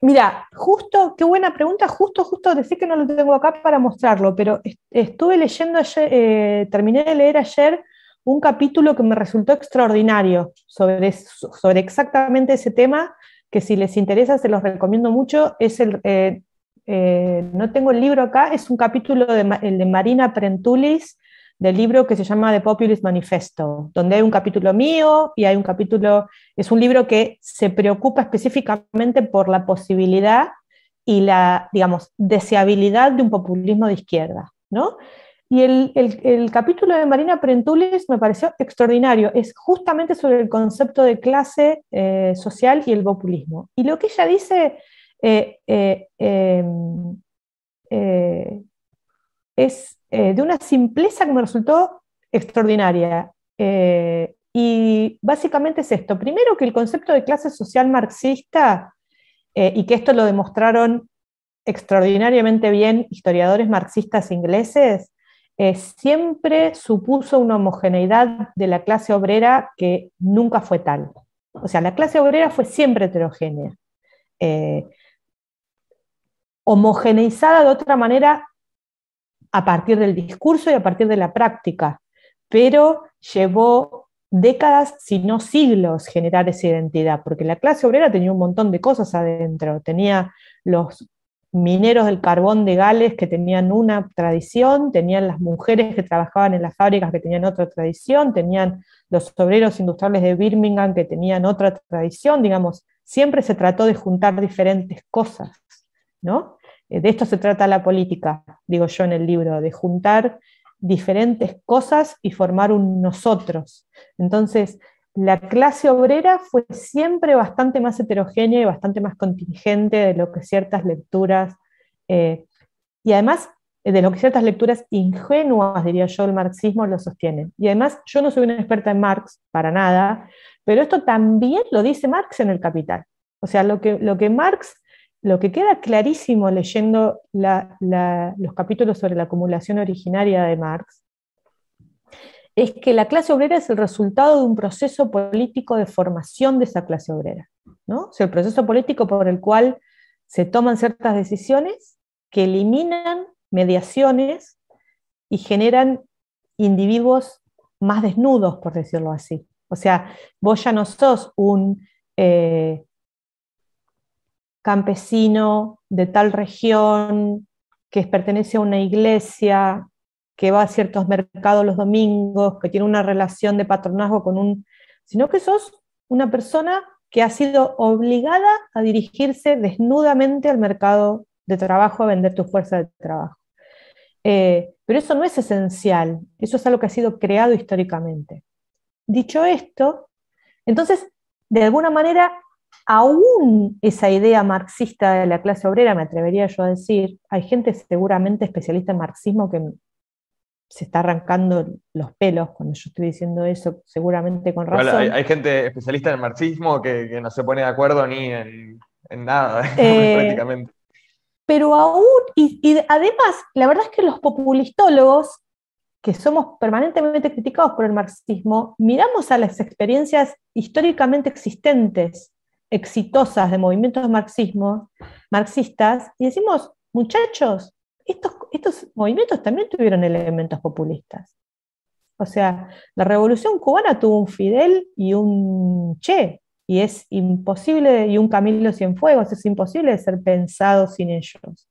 Mira, justo, qué buena pregunta, justo, justo decir que no lo tengo acá para mostrarlo, pero estuve leyendo ayer, eh, terminé de leer ayer un capítulo que me resultó extraordinario sobre, sobre exactamente ese tema, que si les interesa se los recomiendo mucho, es el, eh, eh, no tengo el libro acá, es un capítulo de, de Marina Prentulis, del libro que se llama The Populist Manifesto, donde hay un capítulo mío y hay un capítulo, es un libro que se preocupa específicamente por la posibilidad y la, digamos, deseabilidad de un populismo de izquierda, ¿no? Y el, capítulo de Marina Prentulis me pareció extraordinario. Es justamente sobre el concepto de clase eh, social y el populismo. Y lo que ella dice eh, eh, em, es de una simpleza que me resultó extraordinaria. y básicamente es esto. Primero que el concepto de clase social marxista, y que esto lo demostraron extraordinariamente bien historiadores marxistas ingleses, eh, siempre supuso una homogeneidad de la clase obrera que nunca fue tal. O sea, la clase obrera fue siempre heterogénea. Eh, homogeneizada de otra manera a partir del discurso y a partir de la práctica, pero llevó décadas, si no siglos, generar esa identidad, porque la clase obrera tenía un montón de cosas adentro, tenía los mineros del carbón de Gales que tenían una tradición, tenían las mujeres que trabajaban en las fábricas que tenían otra tradición, tenían los obreros industriales de Birmingham que tenían otra tradición, digamos, siempre se trató de juntar diferentes cosas, ¿no? Eh, de esto se trata la política, digo yo en el libro, de juntar diferentes cosas y formar un nosotros. Entonces, la clase obrera fue siempre bastante más heterogénea y bastante más contingente de lo que ciertas lecturas, eh, y además de lo que ciertas lecturas ingenuas, diría yo, el marxismo lo sostienen. Y además, yo no soy una experta en Marx, para nada, pero esto también lo dice Marx en el Capital. O sea, lo que, lo que Marx, lo que queda clarísimo leyendo los capítulos sobre la acumulación originaria de Marx, es que la clase obrera es el resultado de un proceso político de formación de esa clase obrera. ¿no? O el proceso político por el cual se toman ciertas decisiones que eliminan mediaciones y generan individuos más desnudos, por decirlo así. O sea, vos ya no sos un eh, campesino de tal región que pertenece a una iglesia que va a ciertos mercados los domingos, que tiene una relación de patronazgo con un, sino que sos una persona que ha sido obligada a dirigirse desnudamente al mercado de trabajo, a vender tu fuerza de trabajo. Eh, pero eso no es esencial, eso es algo que ha sido creado históricamente. Dicho esto, entonces, de alguna manera, aún esa idea marxista de la clase obrera, me atrevería yo a decir, hay gente seguramente especialista en marxismo que se está arrancando los pelos cuando yo estoy diciendo eso, seguramente con razón. hay, gente especialista en marxismo que, no se pone de acuerdo ni en, nada, eh, prácticamente. Pero aún, y, además, la verdad es que los populistólogos, que somos permanentemente criticados por el marxismo, miramos a las experiencias históricamente existentes, exitosas de movimientos marxismo, marxistas, y decimos, muchachos, estos, estos movimientos también tuvieron elementos populistas. O sea, la revolución cubana tuvo un Fidel y un Che, y es imposible, y un Camilo Cienfuegos, es imposible de ser pensado sin ellos.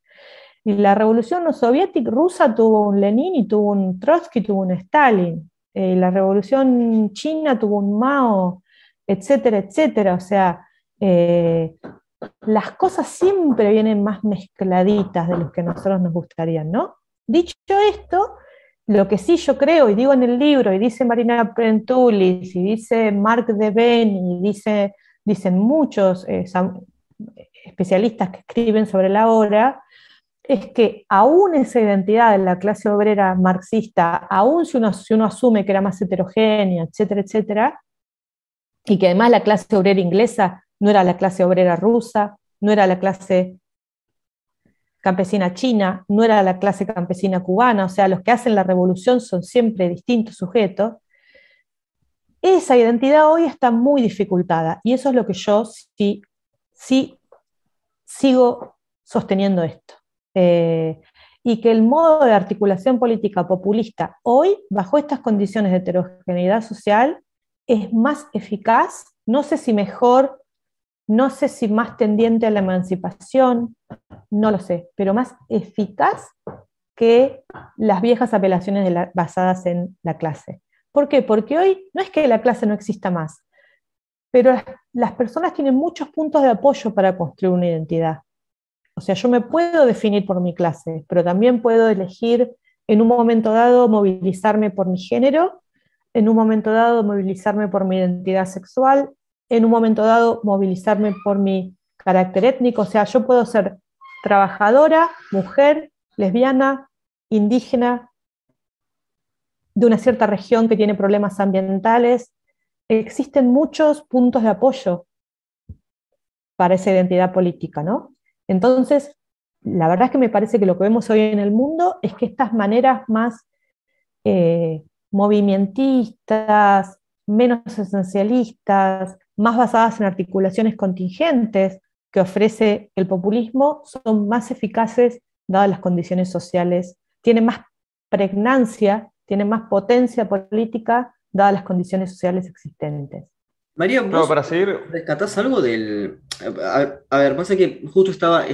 Y la revolución soviética rusa tuvo un Lenin y tuvo un Trotsky, tuvo un Stalin. Eh, la revolución china tuvo un Mao, etcétera, etcétera. O sea, eh, las cosas siempre vienen más mezcladitas de lo que a nosotros nos gustaría, ¿no? Dicho esto, lo que sí yo creo, y digo en el libro, y dice Marina Prentulis, y dice Mark Deben, y dice, dicen muchos eh, especialistas que escriben sobre la obra, es que aún esa identidad de la clase obrera marxista, aún si uno, si uno asume que era más heterogénea, etcétera, etcétera, y que además la clase obrera inglesa no era la clase obrera rusa, no era la clase campesina china, no era la clase campesina cubana, o sea, los que hacen la revolución son siempre distintos sujetos, esa identidad hoy está muy dificultada y eso es lo que yo sí, sí sigo sosteniendo esto. Eh, y que el modo de articulación política populista hoy, bajo estas condiciones de heterogeneidad social, es más eficaz, no sé si mejor no sé si más tendiente a la emancipación, no lo sé, pero más eficaz que las viejas apelaciones basadas en la clase. ¿Por qué? Porque hoy no es que la clase no exista más, pero las personas tienen muchos puntos de apoyo para construir una identidad. O sea, yo me puedo definir por mi clase, pero también puedo elegir en un momento dado movilizarme por mi género, en un momento dado movilizarme por mi identidad sexual, en un momento dado movilizarme por mi carácter étnico, o sea, yo puedo ser trabajadora, mujer, lesbiana, indígena, de una cierta región que tiene problemas ambientales. Existen muchos puntos de apoyo para esa identidad política, ¿no? Entonces, la verdad es que me parece que lo que vemos hoy en el mundo es que estas maneras más eh, movimentistas, menos esencialistas, más basadas en articulaciones contingentes que ofrece el populismo son más eficaces dadas las condiciones sociales, tienen más pregnancia, tienen más potencia política dadas las condiciones sociales existentes. María, ¿vos para seguir... rescatás algo del... A, ver, pasa que justo estaba,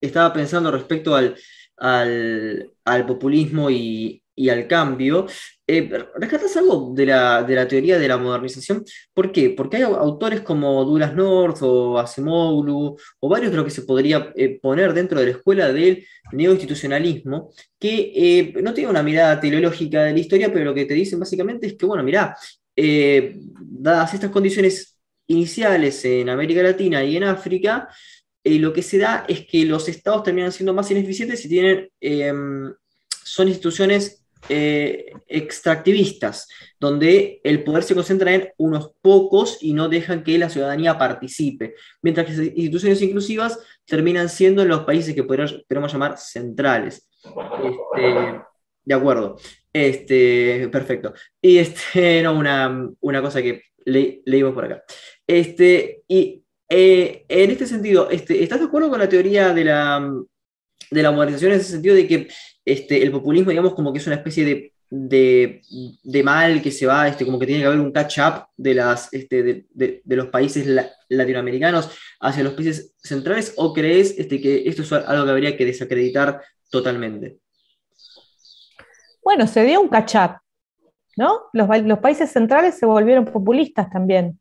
estaba pensando respecto al, al populismo y, y al cambio. Eh, ¿Rescatas algo de la, teoría de la modernización? ¿Por qué? Porque hay autores como Douglas North o Asimoglu o varios de los que se podría eh, poner dentro de la escuela del neoinstitucionalismo que eh, no tienen una mirada teleológica de la historia, pero lo que te dicen básicamente es que, bueno, mirá, dadas estas condiciones iniciales en América Latina y en África, lo que se da es que los estados terminan siendo más ineficientes y tienen, son instituciones eh, extractivistas, donde el poder se concentra en unos pocos y no dejan que la ciudadanía participe, mientras que las instituciones inclusivas terminan siendo en los países que podríamos llamar centrales. Este, de acuerdo. Este, perfecto. Y este, no, una, cosa que leímos por acá. Este, y eh, en este sentido, este, ¿estás de acuerdo con la teoría de la, de la modernización en ese sentido de que este, el populismo, digamos, como que es una especie de, mal que se va, este, como que tiene que haber un catch-up de, las, este, de, los países latinoamericanos hacia los países centrales, o crees este, que esto es algo que habría que desacreditar totalmente? Bueno, se dio un catch-up, ¿no? Los, los países centrales se volvieron populistas también.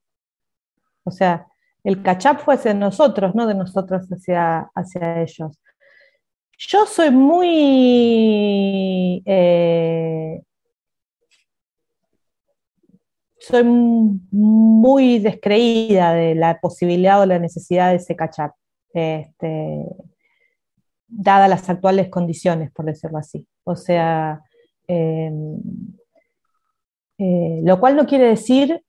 O sea, el catch-up fue hacia nosotros, no de nosotros hacia, hacia ellos. Yo soy muy... Eh, soy muy descreída de la posibilidad o la necesidad de ese catch-up, este, dadas las actuales condiciones, por decirlo así. O sea, em, eh, lo cual no quiere decir,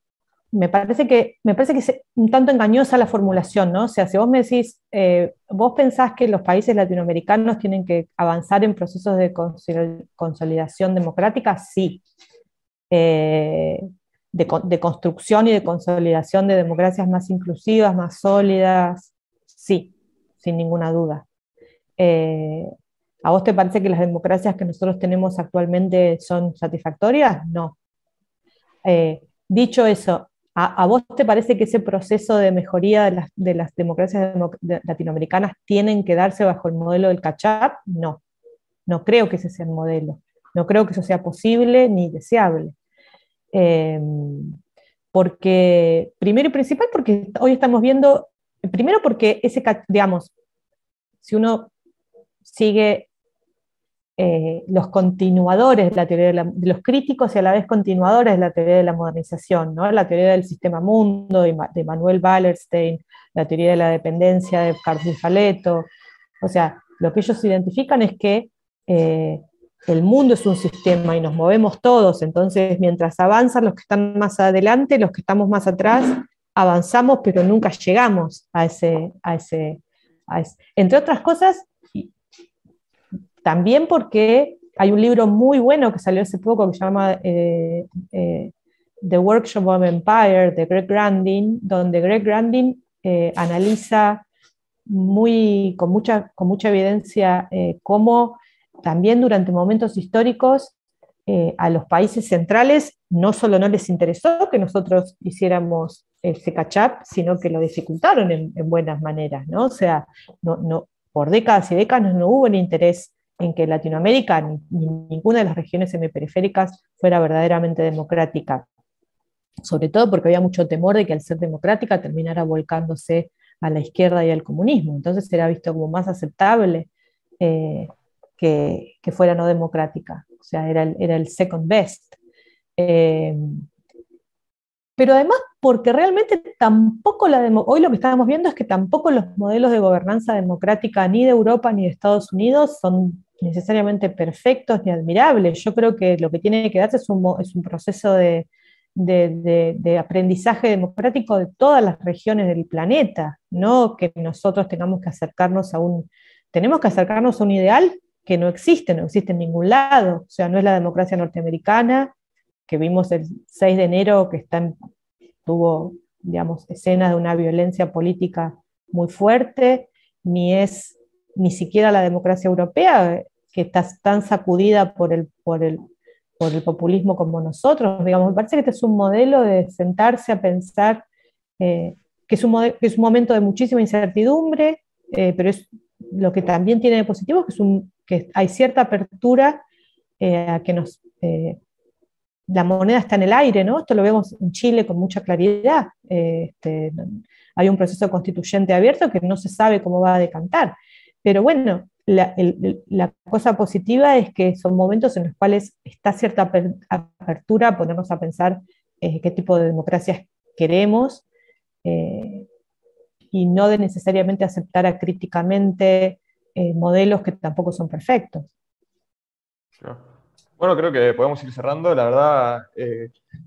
me parece que, me parece que es un tanto engañosa la formulación, ¿no? O sea, si vos me decís, eh, vos pensás que los países latinoamericanos tienen que avanzar en procesos de consolidación democrática, sí. Eh, de, construcción y de consolidación de democracias más inclusivas, más sólidas, sí, sin ninguna duda. ¿A vos te parece que las democracias que nosotros tenemos actualmente son satisfactorias? No. Eh, dicho eso, ¿a, vos te parece que ese proceso de mejoría de las, democracias latinoamericanas tienen que darse bajo el modelo del catch-up? No, no creo que ese sea el modelo. No creo que eso sea posible ni deseable. Em, porque, primero y principal, porque hoy estamos viendo, primero porque ese, digamos, si uno sigue eh, los continuadores de la teoría de, los críticos y a la vez continuadores de la teoría de la modernización, ¿no? la teoría del sistema mundo de, Manuel Wallerstein, la teoría de la dependencia de Carlos Faleto. O sea, lo que ellos identifican es que eh, el mundo es un sistema y nos movemos todos, entonces mientras avanzan los que están más adelante, los que estamos más atrás, avanzamos, pero nunca llegamos a ese, a ese, a ese. Entre otras cosas, también porque hay un libro muy bueno que salió hace poco que se llama eh, eh, The Workshop of Empire de Greg Grandin, donde Greg Grandin eh, analiza muy, con, mucha, con mucha evidencia cómo también durante momentos históricos a los países centrales no solo no les interesó que nosotros hiciéramos ese catch-up, sino que lo dificultaron en, buenas maneras, ¿no? O sea, no, no, por décadas y décadas no hubo el interés en que Latinoamérica ni, ninguna de las regiones semiperiféricas fuera verdaderamente democrática, sobre todo porque había mucho temor de que al ser democrática terminara volcándose a la izquierda y al comunismo. Entonces era visto como más aceptable eh, que, fuera no democrática, o sea, era el, era el second best. Eh, pero además porque realmente tampoco la hoy lo que estamos viendo es que tampoco los modelos de gobernanza democrática ni de Europa ni de Estados Unidos son necesariamente perfectos ni admirables. Yo creo que lo que tiene que darse es un, es un proceso de, de, aprendizaje democrático de todas las regiones del planeta, no que nosotros tengamos que acercarnos a un, tenemos que acercarnos a un ideal que no existe, no existe en ningún lado, o sea, no es la democracia norteamericana, que vimos el 6 de enero que está tuvo, digamos, escenas de una violencia política muy fuerte, ni es ni siquiera la democracia europea, que está tan sacudida por el, por el, por el populismo como nosotros. Digamos, me parece que este es un modelo de sentarse a pensar eh, que, es un es un momento de muchísima incertidumbre, eh, pero es lo que también tiene de positivo que, es un, que hay cierta apertura eh, a que nos... la moneda está en el aire, ¿no? Esto lo vemos en Chile con mucha claridad. Este, hay un proceso constituyente abierto que no se sabe cómo va a decantar. Pero bueno, la, cosa positiva es que son momentos en los cuales está cierta apertura a ponernos a pensar eh, qué tipo de democracias queremos eh, y no de necesariamente aceptar acríticamente eh, modelos que tampoco son perfectos. Bueno, creo que podemos ir cerrando. La verdad,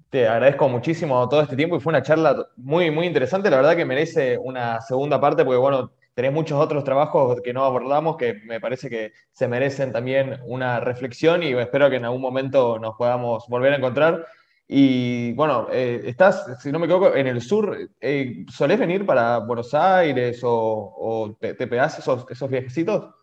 te agradezco muchísimo todo este tiempo y fue una charla muy, muy interesante. La verdad que merece una segunda parte porque, bueno, tenés muchos otros trabajos que no abordamos que me parece que se merecen también una reflexión y espero que en algún momento nos podamos volver a encontrar. Y bueno, eh, estás, si no me equivoco, en el sur. Eh, ¿Solés venir para Buenos Aires o, te, te, pegás esos, esos viajecitos?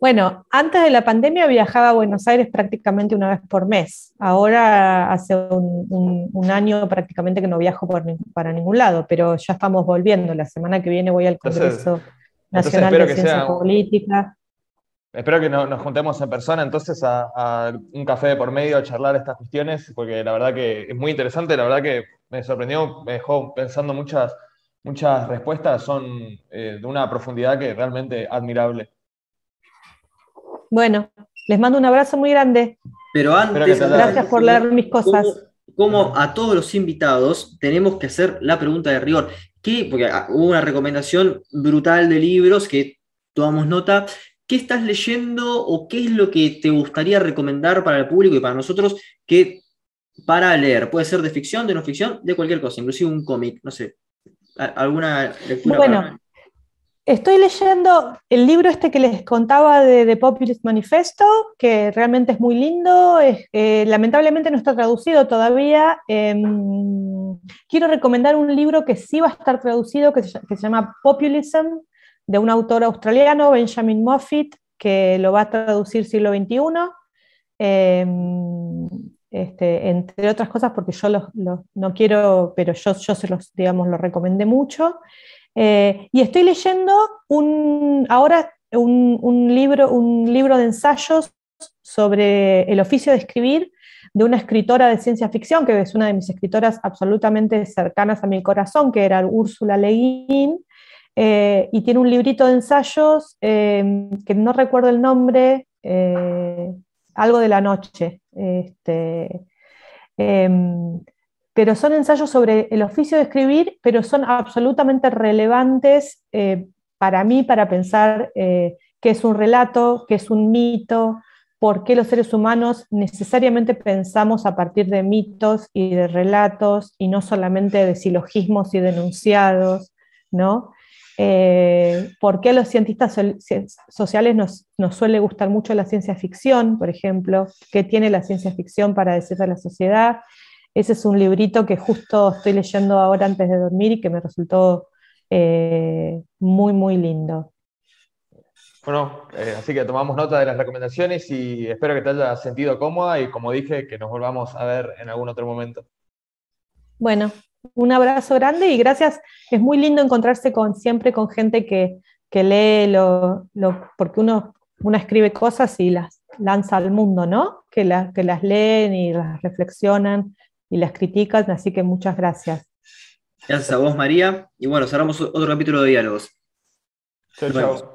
Bueno, antes de la pandemia viajaba a Buenos Aires prácticamente una vez por mes. Ahora hace un, año prácticamente que no viajo para ningún lado, pero ya estamos volviendo. La semana que viene voy al Congreso Nacional de Ciencia Política. Espero que nos juntemos en persona entonces a, un café de por medio a charlar estas cuestiones, porque la verdad que es muy interesante, la verdad que me sorprendió, me dejó pensando muchas, muchas respuestas, son eh, de una profundidad que realmente admirable. Bueno, les mando un abrazo muy grande. Pero antes, gracias por leer mis cosas. Como, a todos los invitados tenemos que hacer la pregunta de rigor. ¿Qué? Porque ah, hubo una recomendación brutal de libros que tomamos nota. ¿Qué estás leyendo o qué es lo que te gustaría recomendar para el público y para nosotros que para leer? Puede ser de ficción, de no ficción, de cualquier cosa, inclusive un cómic, no sé. ¿Alguna lectura? Bueno, estoy leyendo el libro este que les contaba de The Populist Manifesto, que realmente es muy lindo. Eh, lamentablemente no está traducido todavía. Em, quiero recomendar un libro que sí va a estar traducido, que se, llama Populism, de un autor australiano, Benjamin Moffitt, que lo va a traducir siglo XXI. Em, este, entre otras cosas porque yo los, no quiero, pero yo, yo se los, digamos, lo recomendé mucho. Eh, y estoy leyendo ahora un, libro, un libro de ensayos sobre el oficio de escribir de una escritora de ciencia ficción, que es una de mis escritoras absolutamente cercanas a mi corazón, que era Úrsula Le Guin, eh, y tiene un librito de ensayos eh, que no recuerdo el nombre, eh, algo de la noche. Este, em, pero son ensayos sobre el oficio de escribir, pero son absolutamente relevantes para mí para pensar qué es un relato, qué es un mito, por qué los seres humanos necesariamente pensamos a partir de mitos y de relatos y no solamente de silogismos y denunciados, ¿no? Eh, por qué a los cientistas sociales nos, suele gustar mucho la ciencia ficción, por ejemplo, qué tiene la ciencia ficción para decir a la sociedad. Ese es un librito que justo estoy leyendo ahora antes de dormir y que me resultó eh, muy, muy lindo. Bueno, eh, así que tomamos nota de las recomendaciones y espero que te haya sentido cómoda y como dije, que nos volvamos a ver en algún otro momento. Bueno, un abrazo grande y gracias. Es muy lindo encontrarse con, siempre con gente que, lee, lo, porque uno, uno escribe cosas y las lanza al mundo, ¿no? Que, que las leen y las reflexionan y las critican, así que muchas gracias. Gracias a vos, María. Y bueno, cerramos otro capítulo de diálogos. Chao, chao.